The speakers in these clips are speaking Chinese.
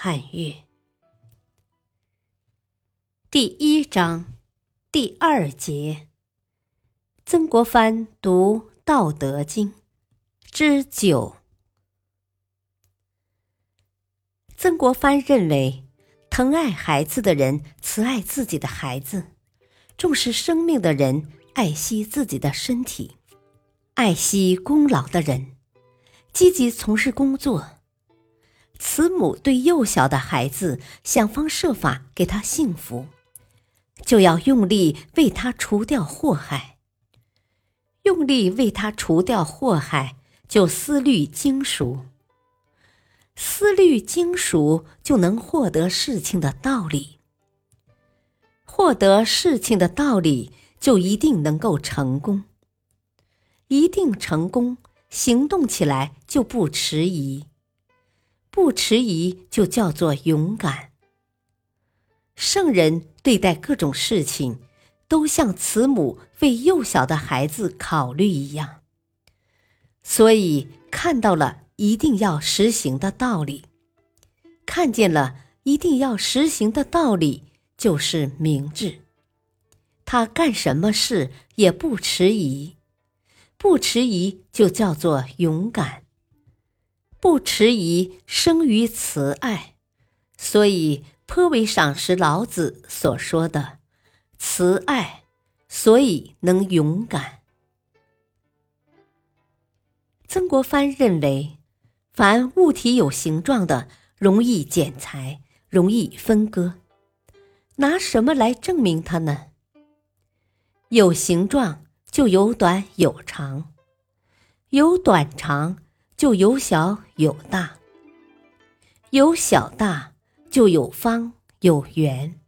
汉乐第一章第二节：曾国藩读《道德经》之九。曾国藩认为，疼爱孩子的人慈爱自己的孩子，重视生命的人爱惜自己的身体，爱惜功劳的人积极从事工作。慈母对幼小的孩子想方设法给他幸福，就要用力为他除掉祸害。用力为他除掉祸害，就思虑精熟。思虑精熟，就能获得事情的道理。获得事情的道理，就一定能够成功。一定成功，行动起来就不迟疑。不迟疑就叫做勇敢。圣人对待各种事情，都像慈母为幼小的孩子考虑一样。所以看到了一定要实行的道理，看见了一定要实行的道理，就是明智。他干什么事也不迟疑，不迟疑就叫做勇敢。不迟疑生于慈爱，所以颇为赏识老子所说的“慈爱”，所以能勇敢。曾国藩认为，凡物体有形状的，容易剪裁，容易分割，拿什么来证明它呢？有形状就有短有长，有短长。就有小有大，有小大就有方有圆，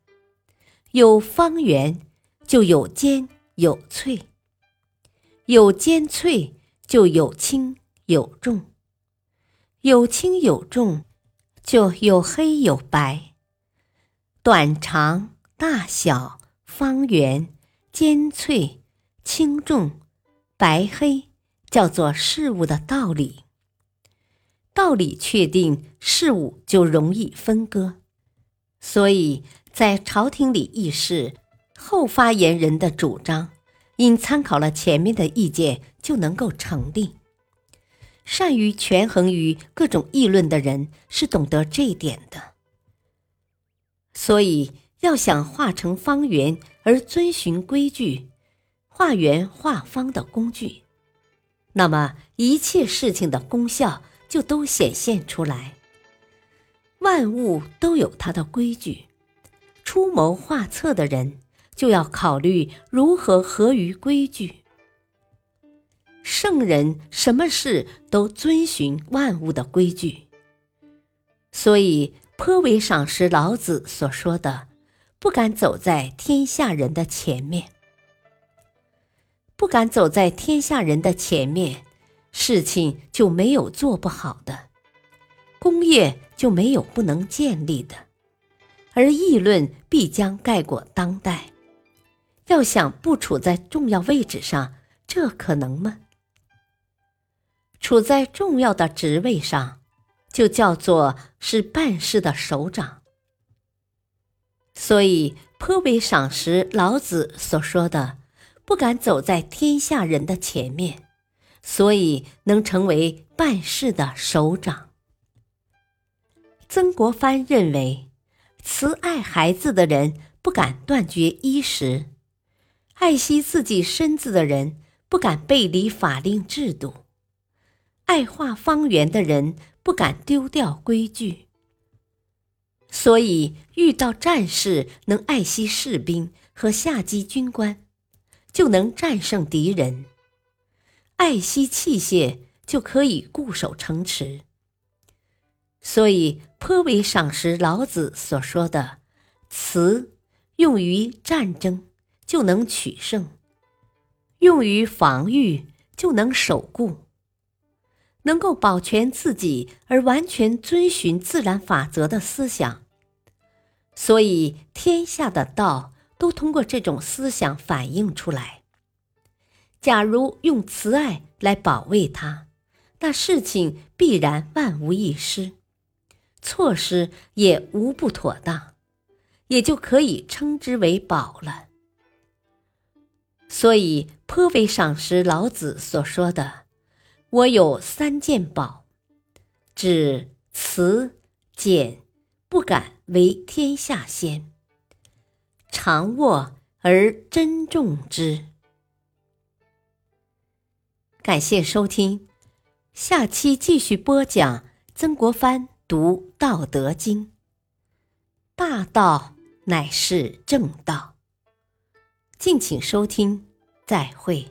有方圆就有尖有脆，有尖脆就有轻有重，有轻有重就有黑有白，短长大小方圆尖脆轻重白黑，叫做事物的道理。道理确定，事物就容易分割，所以在朝廷里议事，后发言人的主张，因参考了前面的意见，就能够成立。善于权衡于各种议论的人，是懂得这一点的。所以，要想画成方圆而遵循规矩，画圆画方的工具，那么一切事情的功效。就都显现出来。万物都有它的规矩，出谋划策的人就要考虑如何合于规矩。圣人什么事都遵循万物的规矩，所以颇为赏识老子所说的“不敢走在天下人的前面”。不敢走在天下人的前面。事情就没有做不好的，功业就没有不能建立的，而议论必将盖过当代。要想不处在重要位置上，这可能吗？处在重要的职位上，就叫做是办事的首长。所以颇为赏识老子所说的“不敢走在天下人的前面”。所以能成为办事的首长。曾国藩认为，慈爱孩子的人不敢断绝衣食，爱惜自己身子的人不敢背离法令制度，爱画方圆的人不敢丢掉规矩。所以遇到战事，能爱惜士兵和下级军官，就能战胜敌人。爱惜器械，就可以固守城池。所以颇为赏识老子所说的“慈”用于战争就能取胜，用于防御就能守固，能够保全自己而完全遵循自然法则的思想。所以天下的道都通过这种思想反映出来。假如用慈爱来保卫它，那事情必然万无一失。措施也无不妥当，也就可以称之为宝了。所以颇为赏识老子所说的：“我有三件宝，指慈、俭，不敢为天下先，常握而珍重之。”感谢收听，下期继续播讲曾国藩。读《道德经》，大道乃是正道。敬请收听，再会。